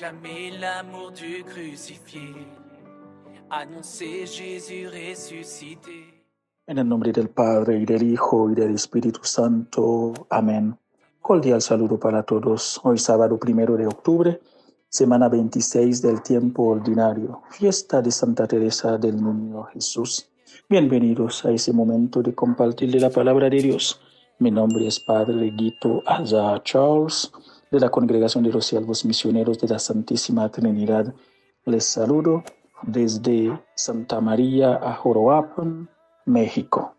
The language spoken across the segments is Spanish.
Acclamer l'amour du crucifié, annoncer Jésus. En el nombre del Padre, y del Hijo, y del Espíritu Santo. Amén. Cordial saludo para todos. Hoy sábado primero de octubre, semana 26 del tiempo ordinario, fiesta de Santa Teresa del Niño Jesús. Bienvenidos a ese momento de compartir la palabra de Dios. Mi nombre es Padre Guito Azar Charles de la Congregación de los Siervos Misioneros de la Santísima Trinidad. Les saludo desde Santa María a Joroapan, México.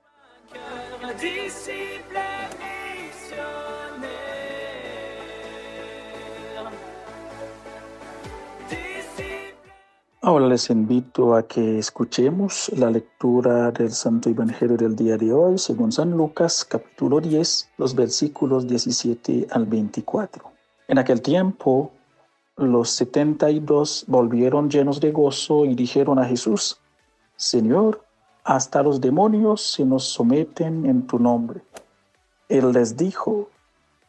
Ahora les invito a que escuchemos la lectura del Santo Evangelio del día de hoy, según San Lucas capítulo 10, los versículos 17 al 24. En aquel tiempo, los setenta y dos volvieron llenos de gozo y dijeron a Jesús, Señor, hasta los demonios se nos someten en tu nombre. Él les dijo,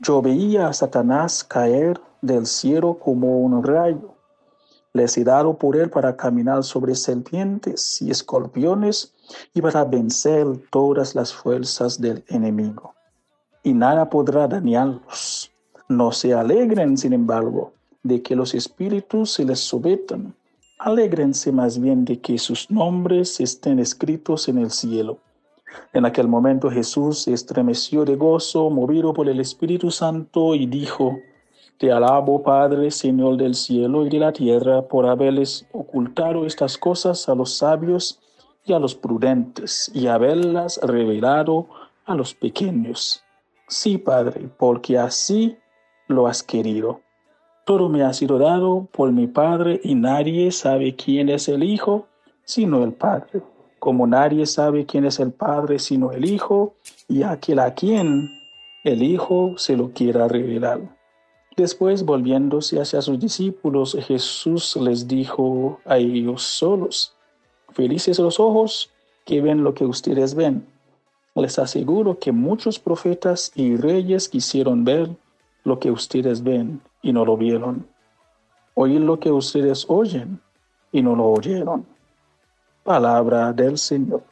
yo veía a Satanás caer del cielo como un rayo. Les he dado él para caminar sobre serpientes y escorpiones y para vencer todas las fuerzas del enemigo. Y nada podrá dañarlos. No se alegren, sin embargo, de que los espíritus se les sometan. Alégrense más bien de que sus nombres estén escritos en el cielo. En aquel momento Jesús se estremeció de gozo, movido por el Espíritu Santo, y dijo, Te alabo, Padre, Señor del cielo y de la tierra, por haberles ocultado estas cosas a los sabios y a los prudentes, y haberlas revelado a los pequeños. Sí, Padre, porque así lo has querido. Todo me ha sido dado por mi Padre y nadie sabe quién es el Hijo sino el Padre, como nadie sabe quién es el Padre sino el Hijo y aquel a quien el Hijo se lo quiera revelar. Después, volviéndose hacia sus discípulos, Jesús les dijo a ellos solos, felices los ojos que ven lo que ustedes ven. Les aseguro que muchos profetas y reyes quisieron ver lo que ustedes ven y no lo vieron. Oír lo que ustedes oyen y no lo oyeron. Palabra del Señor.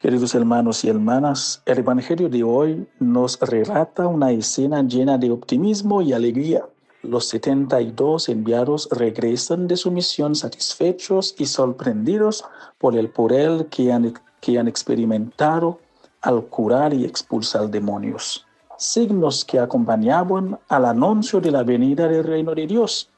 Queridos hermanos y hermanas, el Evangelio de hoy nos relata una escena llena de optimismo y alegría. Los 72 enviados regresan de su misión satisfechos y sorprendidos por el poder que han, que han experimentado al curar y expulsar demonios, signos que acompañaban al anuncio de la venida del reino de Dios.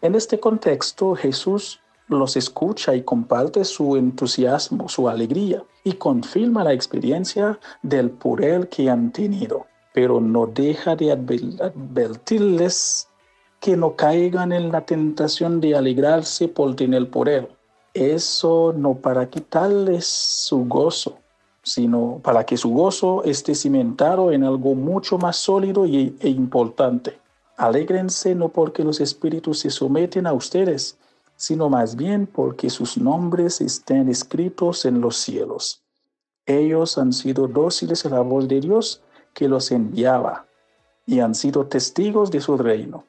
En este contexto, Jesús los escucha y comparte su entusiasmo, su alegría y confirma la experiencia del poder que han tenido, pero no deja de advertirles que no caigan en la tentación de alegrarse por tener poder. Eso no para quitarles su gozo, sino para que su gozo esté cimentado en algo mucho más sólido e importante. Alégrense no porque los espíritus se someten a ustedes, sino más bien porque sus nombres estén escritos en los cielos. Ellos han sido dóciles a la voz de Dios que los enviaba y han sido testigos de su reino.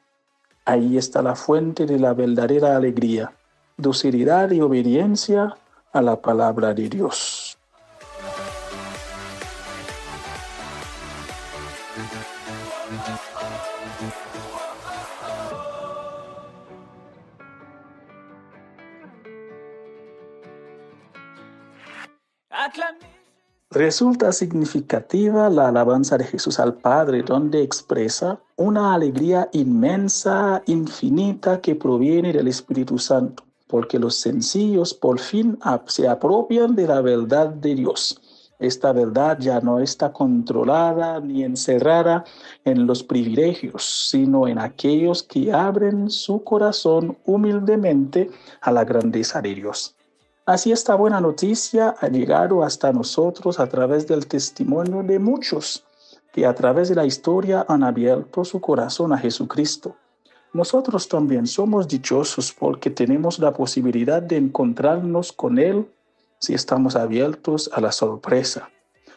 Ahí está la fuente de la verdadera alegría, docilidad y obediencia a la palabra de Dios. Resulta significativa la alabanza de Jesús al Padre, donde expresa una alegría inmensa, infinita, que proviene del Espíritu Santo, porque los sencillos por fin se apropian de la verdad de Dios. Esta verdad ya no está controlada ni encerrada en los privilegios, sino en aquellos que abren su corazón humildemente a la grandeza de Dios. Así esta buena noticia ha llegado hasta nosotros a través del testimonio de muchos, que a través de la historia han abierto su corazón a Jesucristo. Nosotros también somos dichosos porque tenemos la posibilidad de encontrarnos con Él si estamos abiertos a la sorpresa.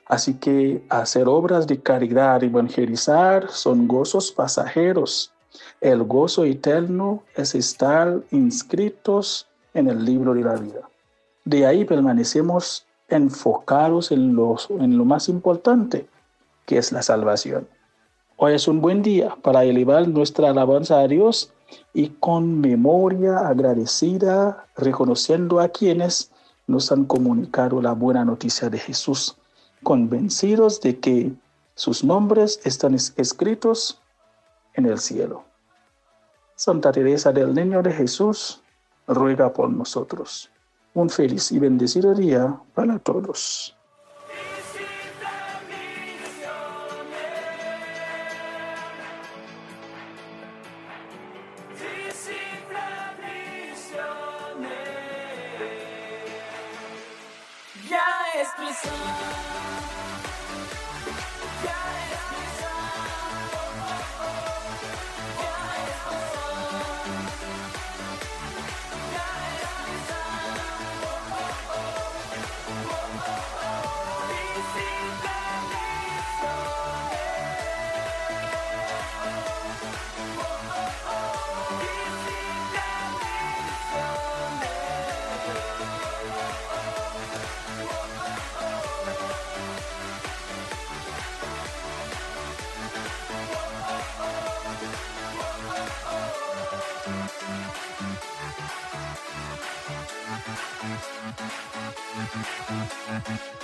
Así que hacer obras de caridad, evangelizar, son gozos pasajeros. El gozo eterno es estar inscritos en el libro de la vida. De ahí permanecemos enfocados en, en lo más importante, que es la salvación. Hoy es un buen día para elevar nuestra alabanza a Dios y con memoria agradecida, reconociendo a quienes nos han comunicado la buena noticia de Jesús, convencidos de que sus nombres están escritos en el cielo. Santa Teresa del Niño de Jesús, ruega por nosotros. Un feliz y bendecido día para todos. see Mm-hmm.